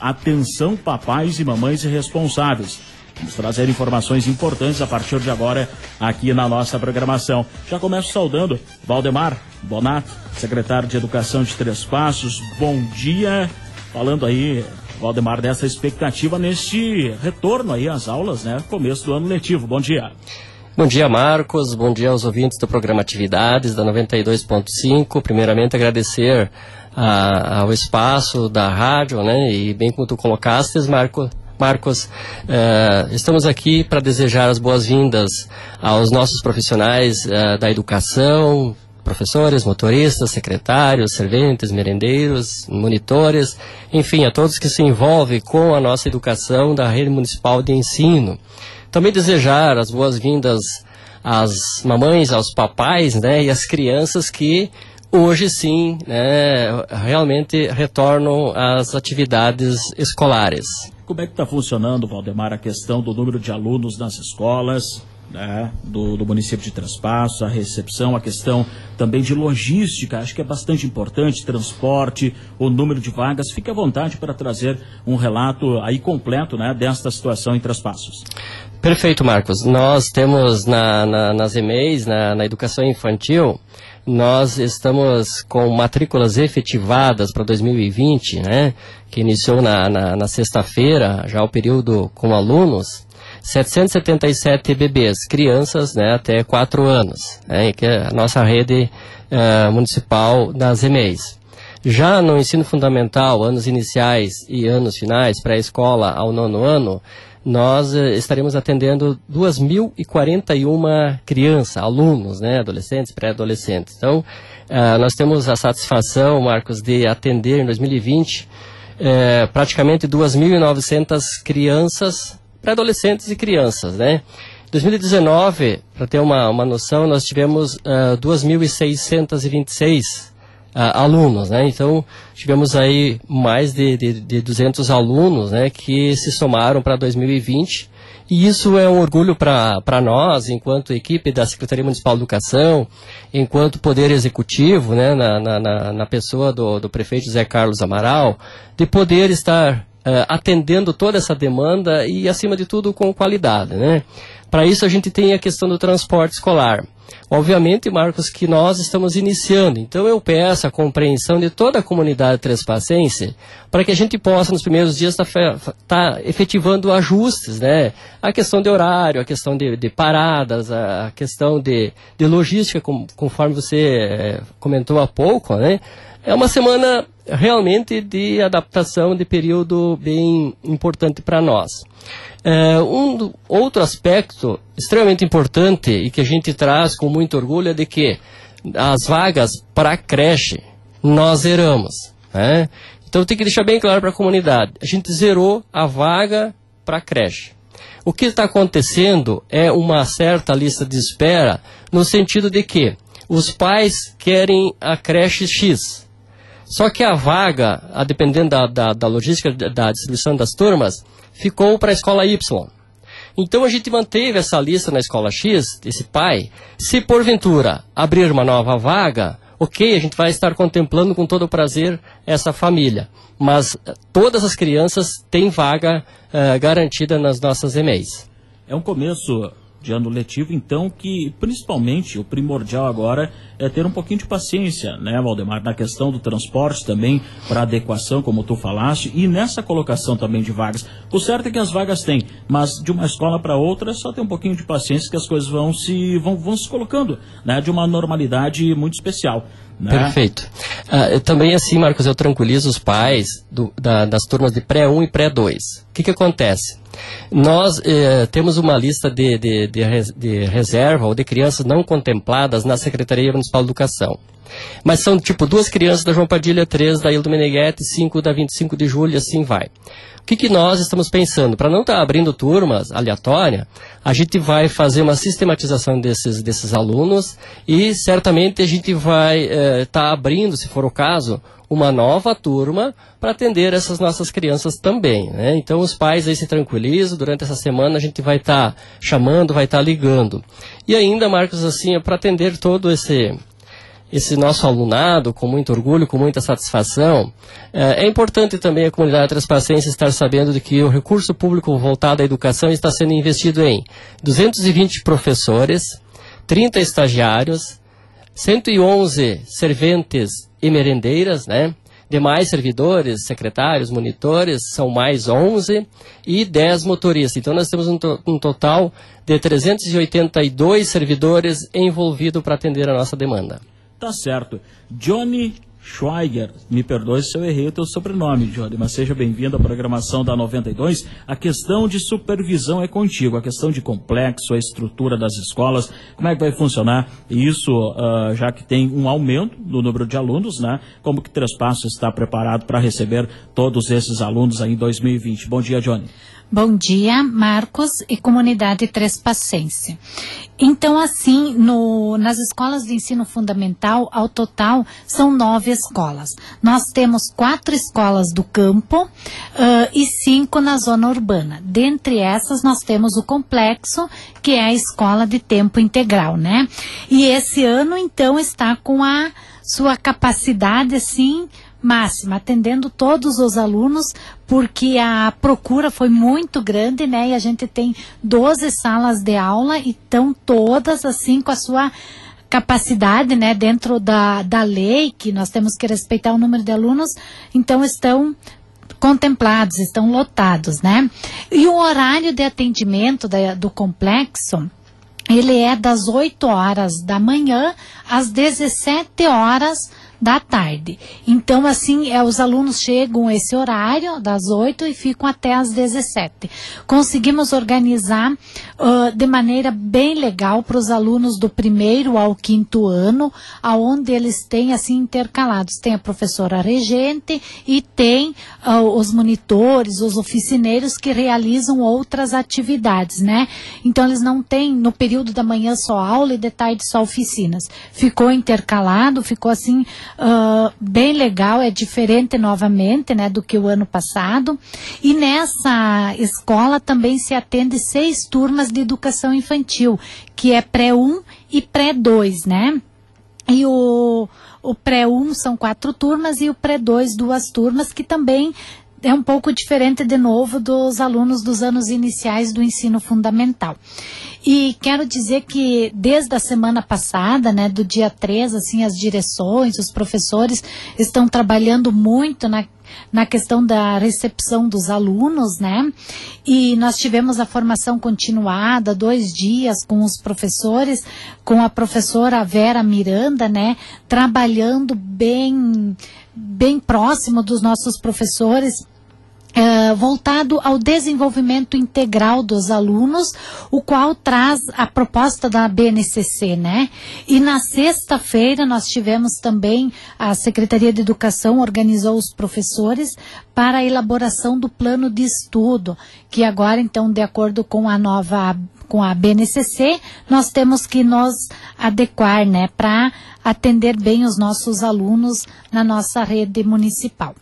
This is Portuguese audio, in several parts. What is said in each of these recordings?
Atenção, papais e mamães responsáveis. Vamos trazer informações importantes a partir de agora aqui na nossa programação. Já começo saudando Valdemar Bonato, secretário de Educação de Três Passos. Bom dia. Falando aí, Valdemar, dessa expectativa neste retorno aí às aulas, né? Começo do ano letivo. Bom dia. Bom dia, Marcos. Bom dia aos ouvintes do programa Atividades da 92.5. Primeiramente, agradecer a, ao espaço da rádio, né? E bem como tu colocaste, Marco, Marcos, uh, estamos aqui para desejar as boas-vindas aos nossos profissionais uh, da educação, professores, motoristas, secretários, serventes, merendeiros, monitores, enfim, a todos que se envolvem com a nossa educação da rede municipal de ensino. Também desejar as boas-vindas às mamães, aos papais, né, e às crianças que hoje sim, né, realmente retornam às atividades escolares. Como é que está funcionando, Valdemar, a questão do número de alunos nas escolas? Né, do, do, município de Traspasso, a recepção, a questão também de logística, acho que é bastante importante, transporte, o número de vagas. Fique à vontade para trazer um relato aí completo né, desta situação em Traspassos. Perfeito, Marcos. Nós temos na, na, nas EMEIs, na, na educação infantil, nós estamos com matrículas efetivadas para 2020, né, que iniciou na, na, na sexta-feira, já o período com alunos, 777 bebês, crianças né, até 4 anos, né, que é a nossa rede uh, municipal das EMEIs. Já no ensino fundamental, anos iniciais e anos finais, pré-escola ao nono ano, nós uh, estaremos atendendo 2.041 crianças, alunos, né, adolescentes, pré-adolescentes. Então, uh, nós temos a satisfação, Marcos, de atender em 2020 uh, praticamente 2.900 crianças para adolescentes e crianças, né? 2019, para ter uma, uma noção, nós tivemos uh, 2.626 uh, alunos, né? Então, tivemos aí mais de, de, de 200 alunos, né, que se somaram para 2020. E isso é um orgulho para nós, enquanto equipe da Secretaria Municipal de Educação, enquanto Poder Executivo, né, na, na, na pessoa do, do prefeito José Carlos Amaral, de poder estar uh, atendendo toda essa demanda e, acima de tudo, com qualidade. Né? Para isso, a gente tem a questão do transporte escolar. Obviamente, Marcos, que nós estamos iniciando, então eu peço a compreensão de toda a comunidade trespacense para que a gente possa, nos primeiros dias, estar tá, tá efetivando ajustes, né? A questão de horário, a questão de, de paradas, a questão de, de logística, com, conforme você é, comentou há pouco, né? É uma semana realmente de adaptação de período bem importante para nós. É, um outro aspecto extremamente importante e que a gente traz com muito orgulho é de que as vagas para creche nós zeramos. Né? Então tem que deixar bem claro para a comunidade: a gente zerou a vaga para creche. O que está acontecendo é uma certa lista de espera no sentido de que os pais querem a creche X, só que a vaga, a dependendo da, da, da logística da distribuição das turmas, ficou para a escola Y. Então a gente manteve essa lista na escola X, esse pai. Se porventura abrir uma nova vaga, ok, a gente vai estar contemplando com todo o prazer essa família. Mas eh, todas as crianças têm vaga uh, garantida nas nossas EMEIs. É um começo de ano letivo, então que principalmente o primordial agora é ter um pouquinho de paciência, né, Valdemar, na questão do transporte também, para adequação, como tu falaste, e nessa colocação também de vagas. O certo é que as vagas têm, mas de uma escola para outra, só ter um pouquinho de paciência que as coisas vão se, vão, vão se colocando, né, de uma normalidade muito especial. Né? Perfeito. Uh, também assim, Marcos, eu tranquilizo os pais do, da, das turmas de pré-1 e pré-2. O que, que acontece? Nós eh, temos uma lista de, de, de, de, reserva ou de crianças não contempladas na Secretaria Municipal de Educação. Mas são tipo duas crianças da João Padilha, três da Hildo Meneghetti, cinco da 25 de julho, assim vai. O que, que nós estamos pensando? Para não estar tá abrindo turmas aleatórias, a gente vai fazer uma sistematização desses, desses alunos e certamente a gente vai estar eh, tá abrindo, se for o caso, uma nova turma para atender essas nossas crianças também. Né? Então os pais aí se tranquilizam, durante essa semana a gente vai estar tá chamando, vai estar tá ligando. E ainda, Marcos, assim, é para atender todo esse esse nosso alunado com muito orgulho, com muita satisfação. É, é importante também a comunidade transpacense estar sabendo de que o recurso público voltado à educação está sendo investido em 220 professores, 30 estagiários, 111 serventes e merendeiras, né? Demais servidores, secretários, monitores, são mais 11 e 10 motoristas. Então nós temos um, to um total de 382 servidores envolvidos para atender a nossa demanda. Tá certo. Johnny Schweiger, me perdoe se eu errei o teu sobrenome, Johnny, mas seja bem-vindo à programação da 92. A questão de supervisão é contigo, a questão de complexo, a estrutura das escolas, como é que vai funcionar isso, uh, já que tem um aumento no número de alunos, né? Como que Três está preparado para receber todos esses alunos aí em 2020? Bom dia, Johnny. Bom dia, Marcos e comunidade Trespacense. Então, assim, no, nas escolas de ensino fundamental, ao total, são nove escolas. Nós temos quatro escolas do campo uh, e cinco na zona urbana. Dentre essas, nós temos o complexo, que é a escola de tempo integral, né? E esse ano, então, está com a sua capacidade, assim, máxima, atendendo todos os alunos, porque a procura foi muito grande, né? E a gente tem 12 salas de aula e estão todas assim com a sua capacidade, né, dentro da, da lei, que nós temos que respeitar o número de alunos, então estão contemplados, estão lotados, né? E o horário de atendimento da, do complexo, ele é das 8 horas da manhã às 17 horas da tarde. Então, assim, é, os alunos chegam esse horário, das 8 e ficam até às 17. Conseguimos organizar uh, de maneira bem legal para os alunos do primeiro ao quinto ano, aonde eles têm, assim, intercalados. Tem a professora regente e tem uh, os monitores, os oficineiros que realizam outras atividades, né? Então, eles não têm no período da manhã só aula e de tarde só oficinas. Ficou intercalado, ficou assim uh, bem legal, é diferente novamente, né, do que o ano passado. E nessa escola também se atende seis turmas de educação infantil, que é pré-1 e pré-2, né? E o, o pré-1 são quatro turmas e o pré-2 duas turmas, que também é um pouco diferente de novo dos alunos dos anos iniciais do ensino fundamental. E quero dizer que desde a semana passada, né, do dia 3, assim, as direções, os professores estão trabalhando muito na na questão da recepção dos alunos, né? E nós tivemos a formação continuada, dois dias com os professores, com a professora Vera Miranda, né? Trabalhando bem, bem próximo dos nossos professores é, voltado ao desenvolvimento integral dos alunos, o qual traz a proposta da BNCC, né? E na sexta-feira nós tivemos também a Secretaria de Educação organizou os professores para a elaboração do plano de estudo, que agora então de acordo com a nova com a BNCC, nós temos que nos adequar, né, para atender bem os nossos alunos na nossa rede municipal.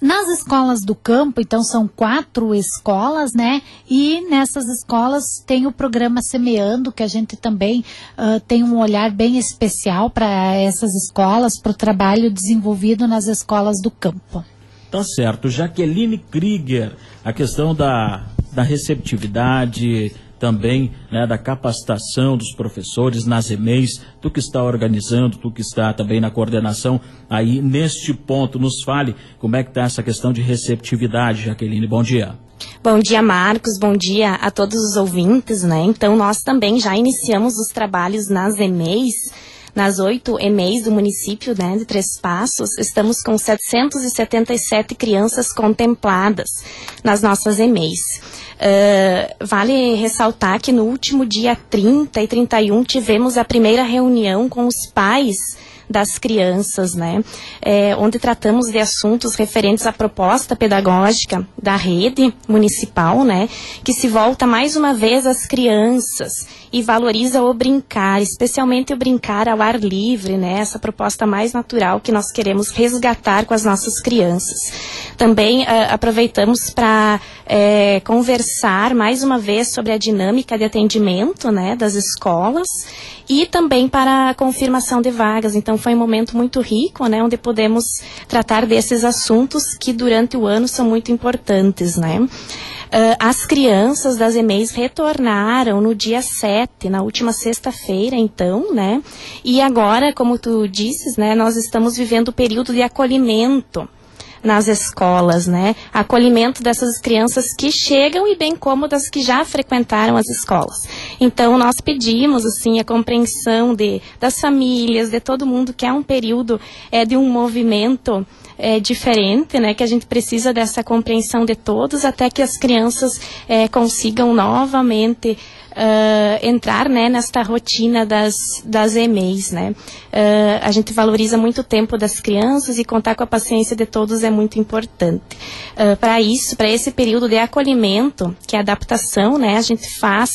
Nas escolas do campo, então são quatro escolas, né? E nessas escolas tem o programa Semeando, que a gente também uh, tem um olhar bem especial para essas escolas, para o trabalho desenvolvido nas escolas do campo. Tá certo. Jaqueline Krieger, a questão da, da receptividade, também né, da capacitação dos professores nas EMEIs, tu que está organizando, tu que está também na coordenação aí neste ponto. Nos fale como é que está essa questão de receptividade, Jaqueline. Bom dia. Bom dia, Marcos. Bom dia a todos os ouvintes, né? Então, nós também já iniciamos os trabalhos nas EMEIs nas oito EMEIs do município né, de Três Passos, estamos com 777 crianças contempladas nas nossas EMEIs. Uh, vale ressaltar que no último dia 30 e 31 tivemos a primeira reunião com os pais das crianças, né? É, onde tratamos de assuntos referentes à proposta pedagógica da rede municipal, né? Que se volta mais uma vez às crianças e valoriza o brincar, especialmente o brincar ao ar livre, né? Essa proposta mais natural que nós queremos resgatar com as nossas crianças. Também uh, aproveitamos para é, conversar mais uma vez sobre a dinâmica de atendimento, né? Das escolas e também para a confirmação de vagas. Então foi um momento muito rico, né, onde podemos tratar desses assuntos que durante o ano são muito importantes, né. Uh, as crianças das EMEIs retornaram no dia 7, na última sexta-feira, então, né? E agora, como tu disses, né, nós estamos vivendo o período de acolhimento nas escolas, né? Acolhimento dessas crianças que chegam e bem como das que já frequentaram as escolas. Então nós pedimos assim a compreensão de das famílias, de todo mundo que é um período é de um movimento é, diferente, né? Que a gente precisa dessa compreensão de todos até que as crianças é, consigam novamente uh, entrar né, nesta rotina das, das EMEIs. Né? Uh, a gente valoriza muito o tempo das crianças e contar com a paciência de todos é muito importante. Uh, para isso, para esse período de acolhimento, que é adaptação, né, a gente faz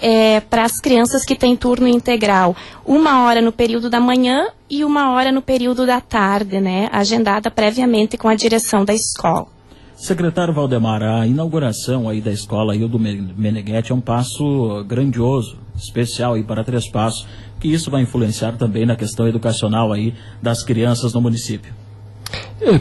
é, para as crianças que têm turno integral, uma hora no período da manhã e uma hora no período da tarde, né, agendada previamente com a direção da escola. Secretário Valdemar, a inauguração aí da escola Hildo Meneghetti é um passo grandioso, especial aí para Três Passos, que isso vai influenciar também na questão educacional aí das crianças no município.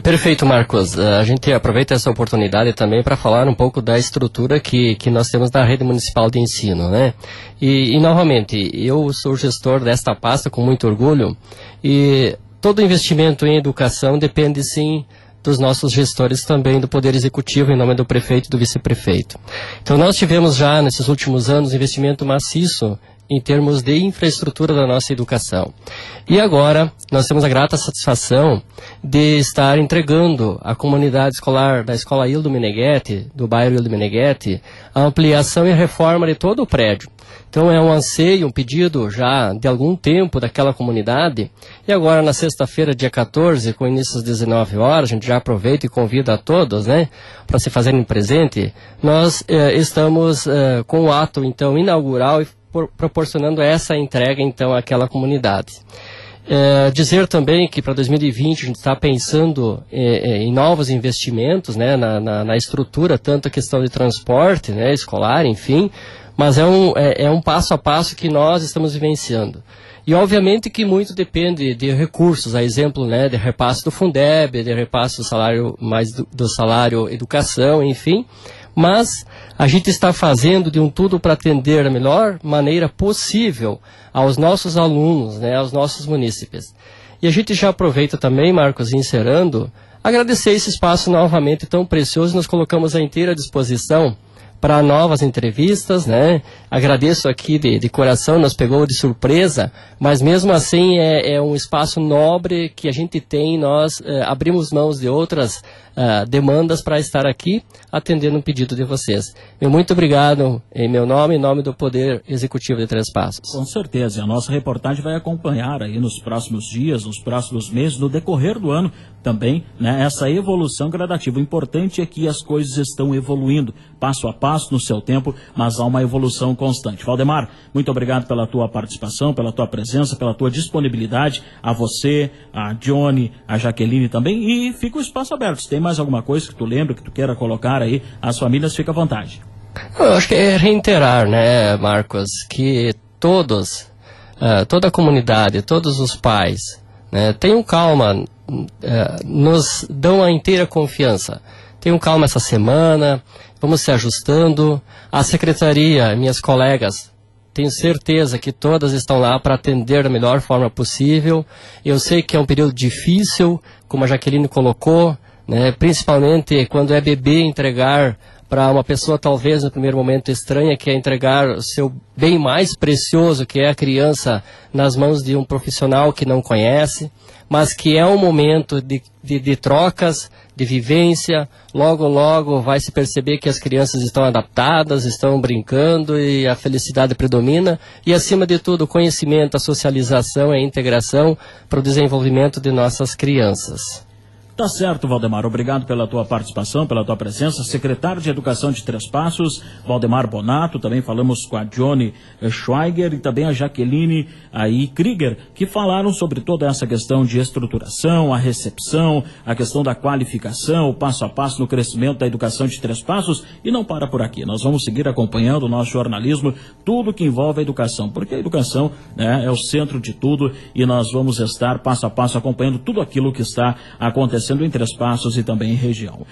Perfeito, Marcos. Eh, a gente aproveita essa oportunidade também para falar um pouco da estrutura que, que nós temos na rede municipal de ensino, né? E, e novamente, eu sou gestor desta pasta com muito orgulho e todo investimento em educação depende sim dos nossos gestores também do Poder Executivo, em nome do prefeito e do vice-prefeito. Então, nós tivemos já, nesses últimos anos, investimento maciço em termos de infraestrutura da nossa educação. E agora, nós temos a grata satisfação de estar entregando à comunidade escolar da Escola Ildo Meneghetti, do bairro Ildo Meneghetti, a ampliação e reforma de todo o prédio. Então é um anseio, um pedido já de algum tempo daquela comunidade. E agora na sexta-feira, dia 14, com início às 19 horas, a gente já aproveita e convida a todos, né, para se fazerem presente. Nós eh, estamos eh, com o ato então inaugural e proporcionando essa entrega então àquela comunidade. É, dizer também que para 2020 a gente está pensando é, é, em novos investimentos né, na, na, na, estrutura, tanto a questão de transporte né, escolar, enfim, mas é um, é, é um passo a passo que nós estamos vivenciando. E obviamente que muito depende de recursos, a exemplo né, de repasse do Fundeb, de repasse do salário mais do, do salário educação, enfim. Mas a gente está fazendo de um tudo para atender da melhor maneira possível aos nossos alunos, né, aos nossos munícipes. E a gente já aproveita também, Marcos, encerrando, agradecer esse espaço novamente tão precioso, nós colocamos à inteira disposição para novas entrevistas, né? Agradeço aqui de, de, coração, nos pegou de surpresa, mas mesmo assim é, é um espaço nobre que a gente tem, nós é, abrimos mãos de outras uh, demandas para estar aqui atendendo um pedido de vocês. Meu muito obrigado em meu nome, em nome do Poder Executivo de Três Passos. Com certeza, a nossa reportagem vai acompanhar aí nos próximos dias, nos próximos meses, no decorrer do ano também, né, essa evolução gradativa. O importante é que as coisas estão evoluindo passo a passo no seu tempo, mas há uma evolução constante. Valdemar, muito obrigado pela tua participação, pela tua presença, pela tua disponibilidade, a você, a Johnny, a Jaqueline também, e fica o espaço aberto. Se tem mais alguma coisa que tu lembra, que tu queira colocar aí, as famílias, fica à vontade. Eu acho que é reiterar, né, Marcos, que todos, uh, toda a comunidade, todos os pais, né, tenham calma, nos dão a inteira confiança. Tenham calma essa semana, vamos se ajustando. A secretaria, minhas colegas, tenho certeza que todas estão lá para atender da melhor forma possível. Eu sei que é um período difícil, como a Jaqueline colocou, né, principalmente quando é bebê entregar para uma pessoa talvez no primeiro momento estranha, que é entregar seu bem mais precioso, que é a criança, nas mãos de um profissional que não conhece, mas que é um momento de, de, de trocas, de vivência. Logo, logo vai se perceber que as crianças estão adaptadas, estão brincando e a felicidade predomina. E, acima de tudo, o conhecimento, a socialização e a integração para o desenvolvimento de nossas crianças. Tá certo, Valdemar. Obrigado pela tua participação, pela tua presença. Secretário de Educação de Três Passos, Valdemar Bonato. Também falamos com a Johnny Schweiger e também a Jaqueline aí Krieger, que falaram sobre toda essa questão de estruturação, a recepção, a questão da qualificação, o passo a passo no crescimento da educação de Três Passos. E não para por aqui. Nós vamos seguir acompanhando o nosso jornalismo, tudo que envolve a educação, porque a educação né, é o centro de tudo e nós vamos estar passo a passo acompanhando tudo aquilo que está acontecendo em Três Passos e também em região.